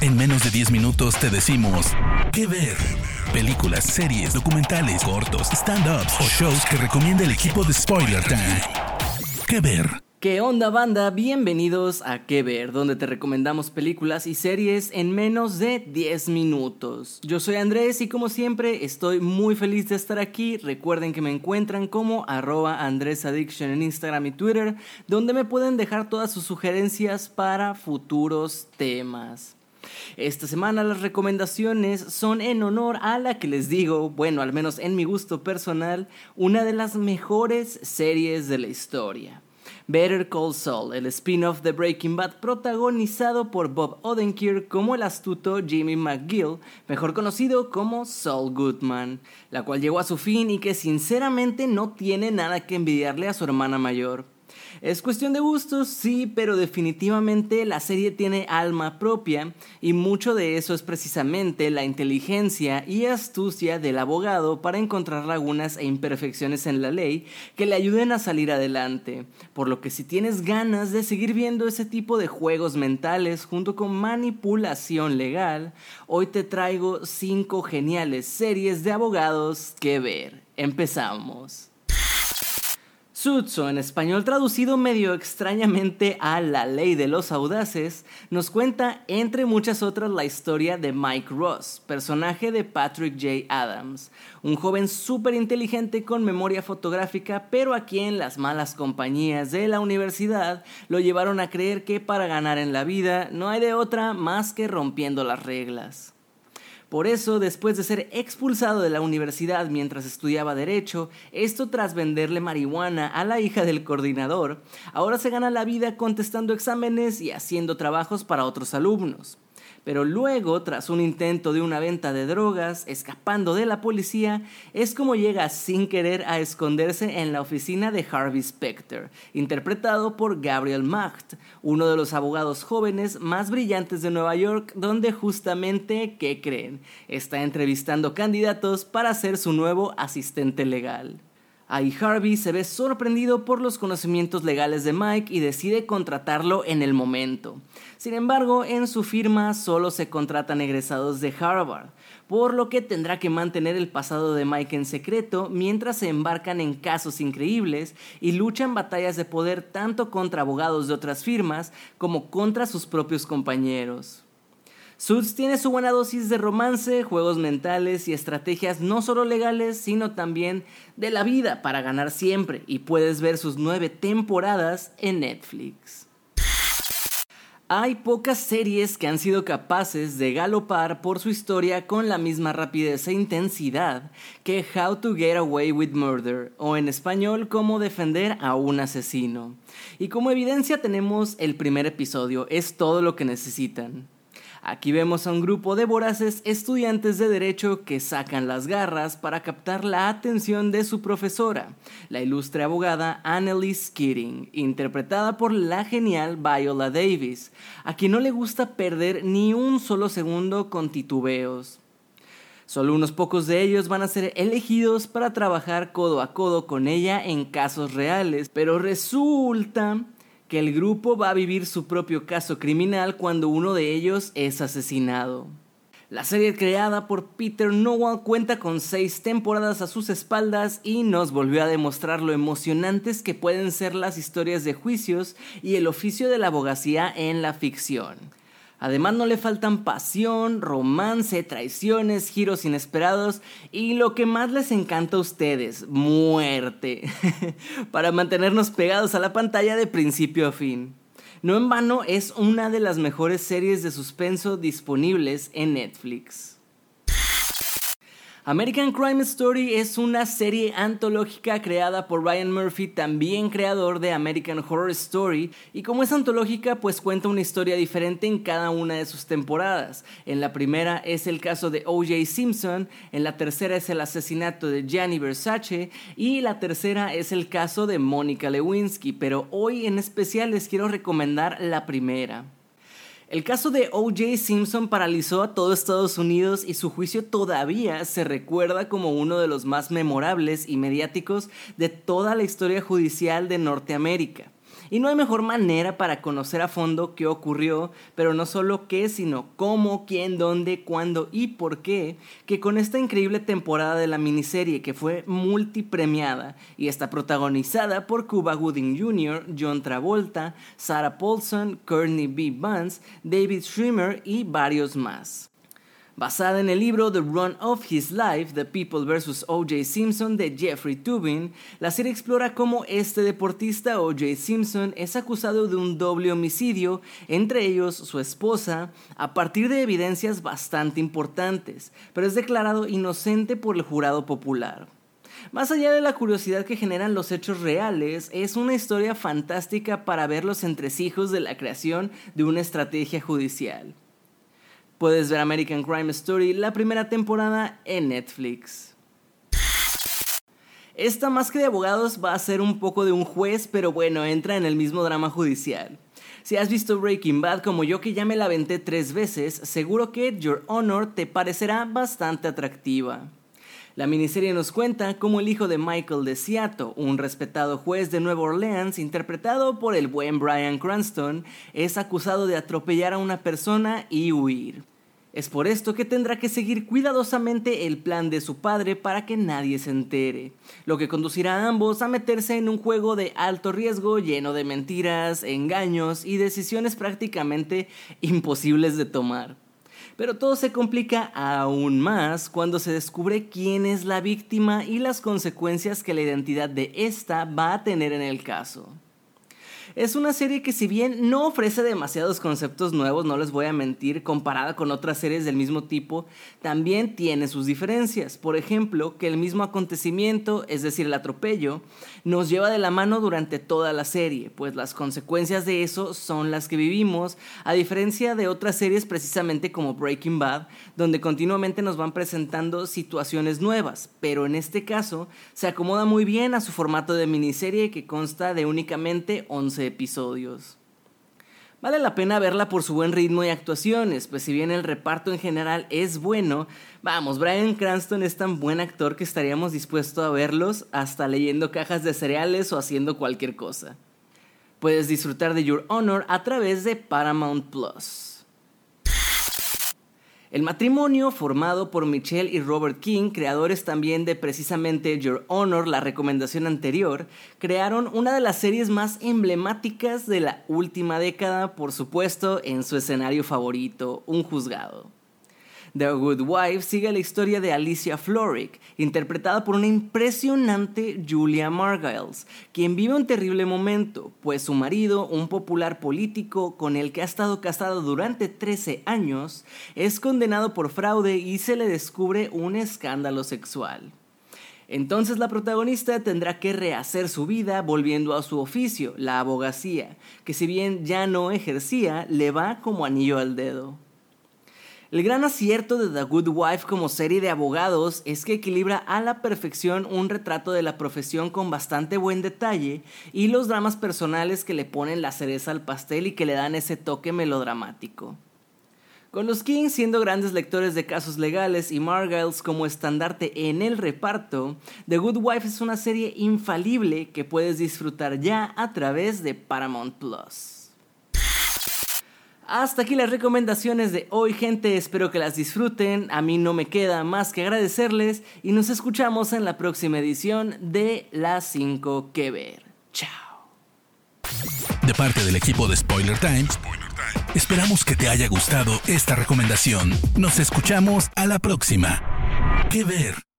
En menos de 10 minutos te decimos qué ver. Películas, series, documentales, cortos, stand-ups o shows que recomienda el equipo de Spoiler Time. ¿Qué ver? ¿Qué onda banda? Bienvenidos a ¿Qué ver? Donde te recomendamos películas y series en menos de 10 minutos. Yo soy Andrés y como siempre estoy muy feliz de estar aquí. Recuerden que me encuentran como arroba AndrésAddiction en Instagram y Twitter, donde me pueden dejar todas sus sugerencias para futuros temas. Esta semana las recomendaciones son en honor a la que les digo, bueno, al menos en mi gusto personal, una de las mejores series de la historia. Better Call Saul, el spin-off de Breaking Bad protagonizado por Bob Odenkirk como el astuto Jimmy McGill, mejor conocido como Saul Goodman, la cual llegó a su fin y que sinceramente no tiene nada que envidiarle a su hermana mayor. Es cuestión de gustos, sí, pero definitivamente la serie tiene alma propia y mucho de eso es precisamente la inteligencia y astucia del abogado para encontrar lagunas e imperfecciones en la ley que le ayuden a salir adelante. Por lo que si tienes ganas de seguir viendo ese tipo de juegos mentales junto con manipulación legal, hoy te traigo 5 geniales series de abogados que ver. Empezamos. Sutsu, en español traducido medio extrañamente a La Ley de los Audaces, nos cuenta, entre muchas otras, la historia de Mike Ross, personaje de Patrick J. Adams, un joven súper inteligente con memoria fotográfica, pero a quien las malas compañías de la universidad lo llevaron a creer que para ganar en la vida no hay de otra más que rompiendo las reglas. Por eso, después de ser expulsado de la universidad mientras estudiaba derecho, esto tras venderle marihuana a la hija del coordinador, ahora se gana la vida contestando exámenes y haciendo trabajos para otros alumnos pero luego, tras un intento de una venta de drogas, escapando de la policía, es como llega sin querer a esconderse en la oficina de Harvey Specter, interpretado por Gabriel Macht, uno de los abogados jóvenes más brillantes de Nueva York, donde justamente, ¿qué creen? Está entrevistando candidatos para ser su nuevo asistente legal. Ahí Harvey se ve sorprendido por los conocimientos legales de Mike y decide contratarlo en el momento. Sin embargo, en su firma solo se contratan egresados de Harvard, por lo que tendrá que mantener el pasado de Mike en secreto mientras se embarcan en casos increíbles y luchan batallas de poder tanto contra abogados de otras firmas como contra sus propios compañeros. Suits tiene su buena dosis de romance, juegos mentales y estrategias no solo legales, sino también de la vida para ganar siempre, y puedes ver sus nueve temporadas en Netflix. Hay pocas series que han sido capaces de galopar por su historia con la misma rapidez e intensidad que How to Get Away with Murder, o en español, Cómo defender a un asesino. Y como evidencia tenemos el primer episodio, es todo lo que necesitan. Aquí vemos a un grupo de voraces estudiantes de derecho que sacan las garras para captar la atención de su profesora, la ilustre abogada Annalise Keating, interpretada por la genial Viola Davis, a quien no le gusta perder ni un solo segundo con titubeos. Solo unos pocos de ellos van a ser elegidos para trabajar codo a codo con ella en casos reales, pero resulta que el grupo va a vivir su propio caso criminal cuando uno de ellos es asesinado. La serie creada por Peter Nowell cuenta con seis temporadas a sus espaldas y nos volvió a demostrar lo emocionantes que pueden ser las historias de juicios y el oficio de la abogacía en la ficción. Además no le faltan pasión, romance, traiciones, giros inesperados y lo que más les encanta a ustedes, muerte, para mantenernos pegados a la pantalla de principio a fin. No en vano es una de las mejores series de suspenso disponibles en Netflix. American Crime Story es una serie antológica creada por Ryan Murphy, también creador de American Horror Story, y como es antológica, pues cuenta una historia diferente en cada una de sus temporadas. En la primera es el caso de O.J. Simpson, en la tercera es el asesinato de Gianni Versace y la tercera es el caso de Monica Lewinsky, pero hoy en especial les quiero recomendar la primera. El caso de O.J. Simpson paralizó a todo Estados Unidos y su juicio todavía se recuerda como uno de los más memorables y mediáticos de toda la historia judicial de Norteamérica. Y no hay mejor manera para conocer a fondo qué ocurrió, pero no solo qué, sino cómo, quién, dónde, cuándo y por qué, que con esta increíble temporada de la miniserie que fue multipremiada y está protagonizada por Cuba Gooding Jr., John Travolta, Sarah Paulson, Courtney B. Vance, David Schwimmer y varios más. Basada en el libro The Run of His Life, The People vs. O.J. Simpson de Jeffrey Tubin, la serie explora cómo este deportista O.J. Simpson es acusado de un doble homicidio, entre ellos su esposa, a partir de evidencias bastante importantes, pero es declarado inocente por el jurado popular. Más allá de la curiosidad que generan los hechos reales, es una historia fantástica para ver los entresijos de la creación de una estrategia judicial. Puedes ver American Crime Story la primera temporada en Netflix. Esta más que de abogados va a ser un poco de un juez, pero bueno, entra en el mismo drama judicial. Si has visto Breaking Bad como yo que ya me la aventé tres veces, seguro que Your Honor te parecerá bastante atractiva. La miniserie nos cuenta cómo el hijo de Michael de Seattle, un respetado juez de Nueva Orleans interpretado por el buen Brian Cranston, es acusado de atropellar a una persona y huir. Es por esto que tendrá que seguir cuidadosamente el plan de su padre para que nadie se entere, lo que conducirá a ambos a meterse en un juego de alto riesgo lleno de mentiras, engaños y decisiones prácticamente imposibles de tomar. Pero todo se complica aún más cuando se descubre quién es la víctima y las consecuencias que la identidad de esta va a tener en el caso. Es una serie que si bien no ofrece demasiados conceptos nuevos, no les voy a mentir, comparada con otras series del mismo tipo, también tiene sus diferencias. Por ejemplo, que el mismo acontecimiento, es decir, el atropello, nos lleva de la mano durante toda la serie, pues las consecuencias de eso son las que vivimos, a diferencia de otras series precisamente como Breaking Bad, donde continuamente nos van presentando situaciones nuevas, pero en este caso se acomoda muy bien a su formato de miniserie que consta de únicamente 11 episodios. Vale la pena verla por su buen ritmo y actuaciones, pues si bien el reparto en general es bueno, vamos, Brian Cranston es tan buen actor que estaríamos dispuestos a verlos hasta leyendo cajas de cereales o haciendo cualquier cosa. Puedes disfrutar de Your Honor a través de Paramount Plus. El matrimonio, formado por Michelle y Robert King, creadores también de precisamente Your Honor, la recomendación anterior, crearon una de las series más emblemáticas de la última década, por supuesto, en su escenario favorito, un juzgado. The Good Wife sigue la historia de Alicia Florrick, interpretada por una impresionante Julia Margiles, quien vive un terrible momento, pues su marido, un popular político con el que ha estado casado durante 13 años, es condenado por fraude y se le descubre un escándalo sexual. Entonces la protagonista tendrá que rehacer su vida volviendo a su oficio, la abogacía, que si bien ya no ejercía, le va como anillo al dedo. El gran acierto de The Good Wife como serie de abogados es que equilibra a la perfección un retrato de la profesión con bastante buen detalle y los dramas personales que le ponen la cereza al pastel y que le dan ese toque melodramático. Con los Kings siendo grandes lectores de casos legales y Margiles como estandarte en el reparto, The Good Wife es una serie infalible que puedes disfrutar ya a través de Paramount Plus. Hasta aquí las recomendaciones de hoy, gente. Espero que las disfruten. A mí no me queda más que agradecerles y nos escuchamos en la próxima edición de Las 5 que ver. Chao. De parte del equipo de Spoiler Times, esperamos que te haya gustado esta recomendación. Nos escuchamos a la próxima. Que ver.